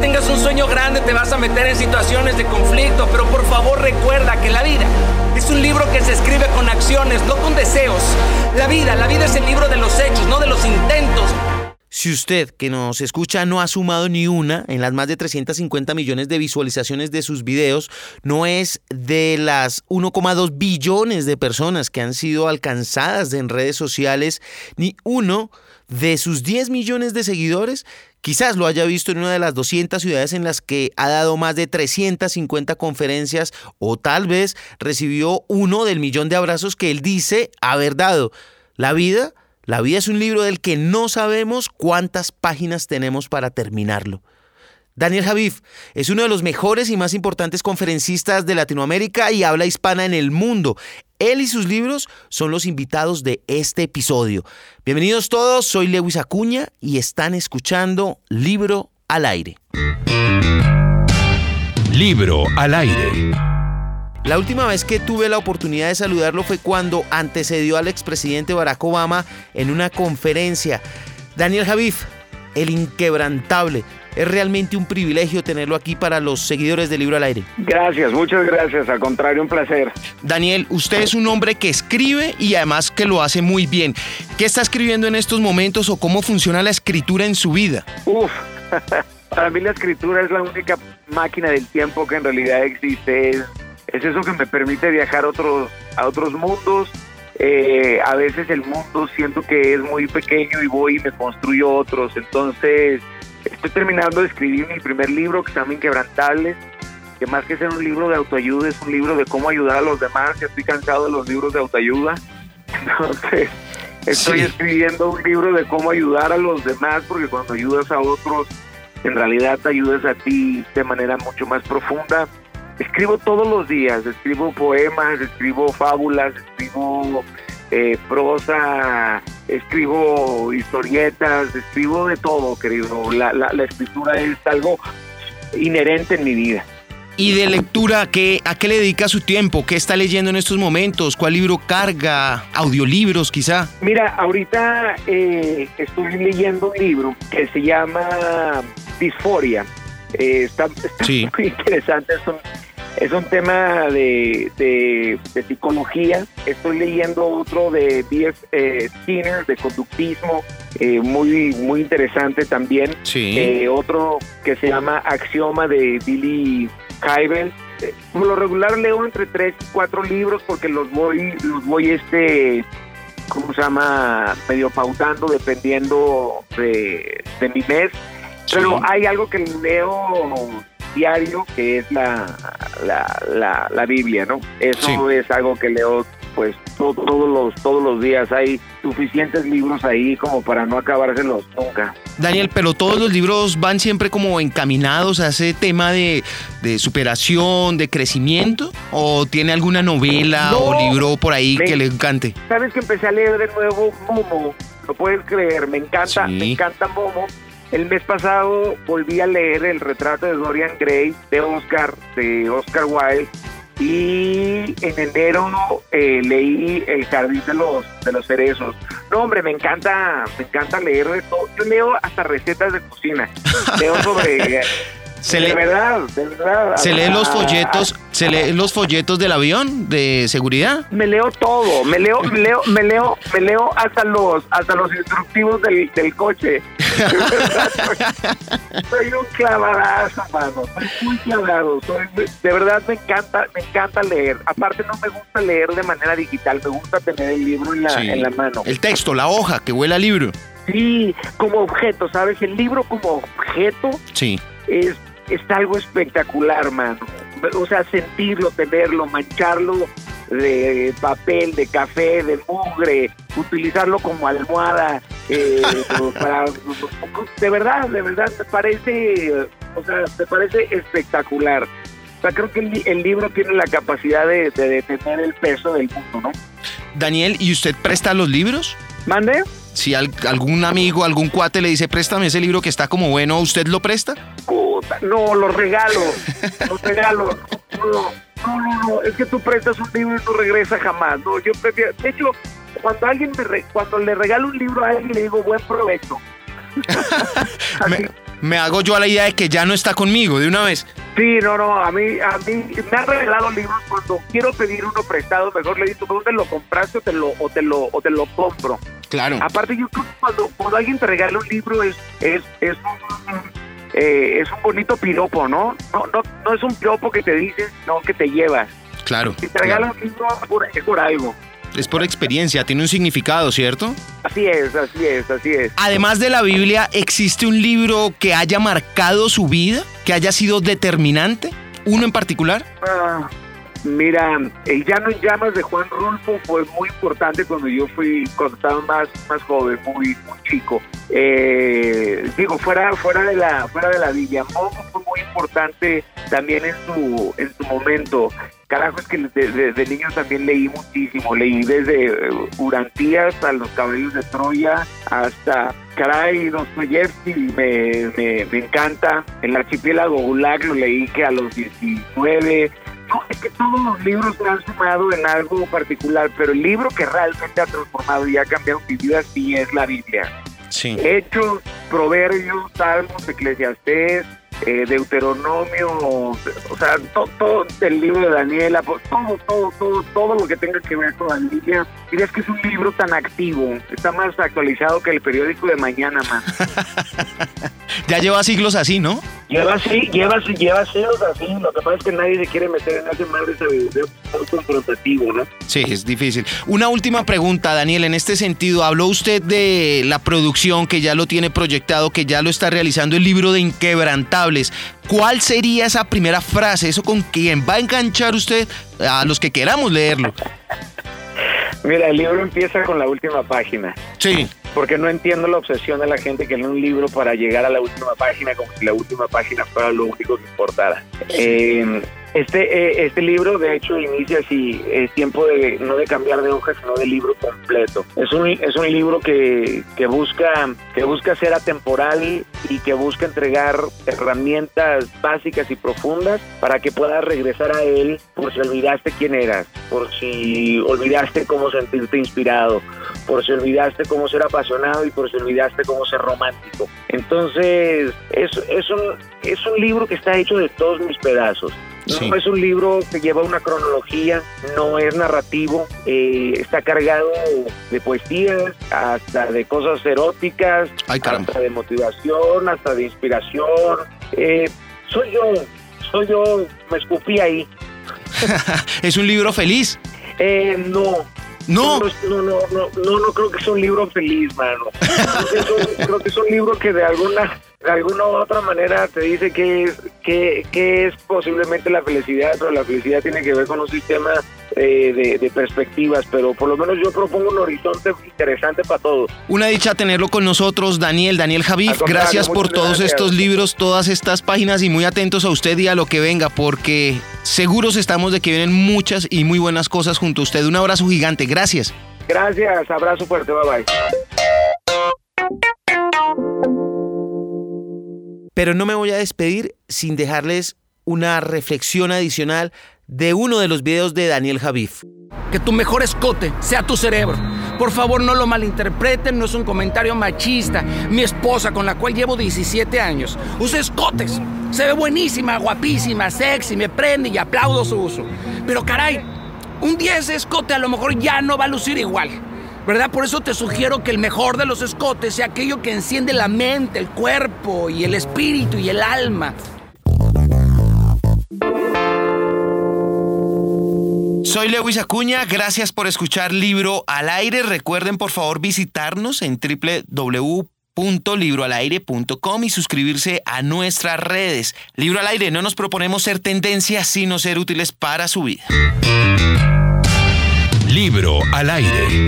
tengas un sueño grande te vas a meter en situaciones de conflicto, pero por favor recuerda que la vida es un libro que se escribe con acciones, no con deseos. La vida, la vida es el libro de los hechos, no de los intentos. Si usted que nos escucha no ha sumado ni una en las más de 350 millones de visualizaciones de sus videos, no es de las 1,2 billones de personas que han sido alcanzadas en redes sociales, ni uno de sus 10 millones de seguidores, quizás lo haya visto en una de las 200 ciudades en las que ha dado más de 350 conferencias o tal vez recibió uno del millón de abrazos que él dice haber dado. La vida la vida es un libro del que no sabemos cuántas páginas tenemos para terminarlo. Daniel Javif es uno de los mejores y más importantes conferencistas de Latinoamérica y habla hispana en el mundo. Él y sus libros son los invitados de este episodio. Bienvenidos todos, soy Lewis Acuña y están escuchando Libro al Aire. Libro al Aire. La última vez que tuve la oportunidad de saludarlo fue cuando antecedió al expresidente Barack Obama en una conferencia. Daniel Javif, el inquebrantable. Es realmente un privilegio tenerlo aquí para los seguidores del libro al aire. Gracias, muchas gracias. Al contrario, un placer. Daniel, usted es un hombre que escribe y además que lo hace muy bien. ¿Qué está escribiendo en estos momentos o cómo funciona la escritura en su vida? Uf, para mí la escritura es la única máquina del tiempo que en realidad existe es eso que me permite viajar a otros, a otros mundos. Eh, a veces el mundo siento que es muy pequeño y voy y me construyo otros. Entonces, estoy terminando de escribir mi primer libro que se llama Inquebrantables, que más que ser un libro de autoayuda, es un libro de cómo ayudar a los demás. Estoy cansado de los libros de autoayuda. Entonces, estoy escribiendo un libro de cómo ayudar a los demás, porque cuando ayudas a otros, en realidad te ayudas a ti de manera mucho más profunda escribo todos los días, escribo poemas, escribo fábulas, escribo eh, prosa, escribo historietas, escribo de todo, querido. La, la, escritura es algo inherente en mi vida. ¿Y de lectura ¿qué, a qué le dedica su tiempo? ¿Qué está leyendo en estos momentos? ¿Cuál libro carga? ¿Audiolibros quizá? Mira, ahorita eh, estoy leyendo un libro que se llama Disforia. Eh, está, muy interesante, es un tema de, de, psicología. Estoy leyendo otro de B.F. Eh, Skinner, de conductismo, eh, muy, muy interesante también. Sí. Eh, otro que se llama Axioma de Billy Kybel. Como lo regular leo entre tres y cuatro libros porque los voy, los voy este, ¿cómo se llama? Medio pautando dependiendo de, de mi mes. Pero hay algo que leo diario, que es la, la, la, Biblia, ¿no? Eso es algo que leo pues todos los todos los días hay suficientes libros ahí como para no acabárselos nunca. Daniel, pero todos los libros van siempre como encaminados a ese tema de, superación, de crecimiento, o tiene alguna novela o libro por ahí que le encante. Sabes que empecé a leer de nuevo Momo, lo puedes creer, me encanta, me encanta Momo el mes pasado volví a leer el retrato de Dorian Gray de Oscar, de Oscar Wilde, y en enero eh, leí El jardín de los de los cerezos. No, hombre, me encanta, me encanta leer de todo. Yo leo hasta recetas de cocina. Leo sobre Se de verdad, de verdad. ¿Se leen los folletos, se leen los folletos del avión de seguridad? Me leo todo, me leo, me leo, me leo, me leo hasta los, hasta los instructivos del, del coche. soy, un clavadazo, mano. Soy muy clavado. de verdad me encanta, me encanta leer. Aparte no me gusta leer de manera digital, me gusta tener el libro en la, en la mano. El texto, la hoja que huele al libro. Sí, como objeto, ¿sabes? El libro como objeto sí. es es algo espectacular, mano. O sea, sentirlo, tenerlo, mancharlo de papel, de café, de mugre, utilizarlo como almohada, eh, para, de verdad, de verdad, me parece, o sea, me parece espectacular. O sea, creo que el, libro tiene la capacidad de, de detener el peso del mundo, ¿no? Daniel, ¿y usted presta los libros? ¿Mande? Si algún amigo, algún cuate le dice, préstame ese libro que está como bueno, ¿usted lo presta? No, lo regalo, lo regalo. No, no, no, es que tú prestas un libro y no regresa jamás. No, yo prefiero, de hecho, cuando alguien me cuando le regalo un libro a alguien le digo buen provecho. me hago yo a la idea de que ya no está conmigo de una vez. Sí, no, no, a mí, a mí me han regalado libros cuando quiero pedir uno prestado, mejor le digo, ¿dónde lo compraste o te lo, o te lo, o te lo compro? Claro. Aparte yo creo que cuando, cuando alguien te regala un libro es, es, es un, eh, es un bonito piropo, ¿no? No, no, no es un piropo que te dices, no que te llevas. Claro. Si te regalan un libro es por algo. Es por experiencia, tiene un significado, ¿cierto? Así es, así es, así es. Además de la Biblia, ¿existe un libro que haya marcado su vida? ¿Que haya sido determinante? ¿Uno en particular? Ah, mira, El Llano en Llamas de Juan Rulfo fue muy importante cuando yo fui, cuando estaba más, más joven, muy, muy chico. Eh, digo, fuera, fuera, de la, fuera de la Biblia. Momo fue muy importante también en su, en su momento. Carajo, es que desde de, niño también leí muchísimo. Leí desde eh, Urantías a Los Caballos de Troya hasta, caray, Dostoyevsky me, me, me encanta. El archipiélago Gulag lo leí que a los 19. No, es que todos los libros me han sumado en algo particular, pero el libro que realmente ha transformado y ha cambiado mi vida sí es la Biblia. Sí. Hechos, Proverbios, Salmos, Eclesiastés, eh, Deuteronomio, o sea, todo, el libro de Daniela, todo, todo, todo, todo lo que tenga que ver con la Biblia. Dirías que es un libro tan activo, está más actualizado que el periódico de mañana más. ya lleva siglos así, ¿no? Lleva, sí, lleva, lleva así, lo que pasa es que nadie se quiere meter en ese mar de sabiduría confrontativo, ¿no? Sí, es difícil. Una última pregunta, Daniel, en este sentido, habló usted de la producción que ya lo tiene proyectado, que ya lo está realizando el libro de Inquebrantables. ¿Cuál sería esa primera frase, eso con quien va a enganchar usted a los que queramos leerlo? Mira, el libro empieza con la última página. Sí. Porque no entiendo la obsesión de la gente que lee un libro para llegar a la última página como si la última página fuera lo único que importara. Eh, este, eh, este libro, de hecho, inicia así, es tiempo de no de cambiar de hoja, sino de libro completo. Es un, es un libro que, que, busca, que busca ser atemporal y que busca entregar herramientas básicas y profundas para que puedas regresar a él por si olvidaste quién eras, por si olvidaste cómo sentirte inspirado, por si olvidaste cómo ser apasionado y por si olvidaste cómo ser romántico. Entonces, es, es, un, es un libro que está hecho de todos mis pedazos. No es un libro que lleva una cronología, no es narrativo, eh, está cargado de poesías, hasta de cosas eróticas, hasta de motivación, hasta de inspiración. Eh, soy yo, soy yo, me escupí ahí. ¿Es un libro feliz? Eh, no, no. No, no, no, no, no, creo que sea un libro feliz, mano. creo que es un libro que de alguna de alguna u otra manera te dice que es, que, es posiblemente la felicidad, pero la felicidad tiene que ver con un sistema eh, de, perspectivas, pero por lo menos yo propongo un horizonte interesante para todos. Una dicha tenerlo con nosotros, Daniel, Daniel Javif. Gracias por todos estos libros, todas estas páginas y muy atentos a usted y a lo que venga, porque seguros estamos de que vienen muchas y muy buenas cosas junto a usted. Un abrazo gigante, gracias. Gracias, abrazo fuerte, bye bye. Pero no me voy a despedir sin dejarles una reflexión adicional de uno de los videos de Daniel Javif. Que tu mejor escote sea tu cerebro. Por favor, no lo malinterpreten, no es un comentario machista. Mi esposa, con la cual llevo 17 años, usa escotes. Se ve buenísima, guapísima, sexy, me prende y aplaudo su uso. Pero caray, un día ese escote a lo mejor ya no va a lucir igual. ¿verdad? Por eso te sugiero que el mejor de los escotes sea aquello que enciende la mente, el cuerpo y el espíritu y el alma. Soy Lewis Acuña, gracias por escuchar Libro al Aire. Recuerden por favor visitarnos en www.libroalaire.com y suscribirse a nuestras redes. Libro al Aire, no nos proponemos ser tendencias, sino ser útiles para su vida. Libro al Aire.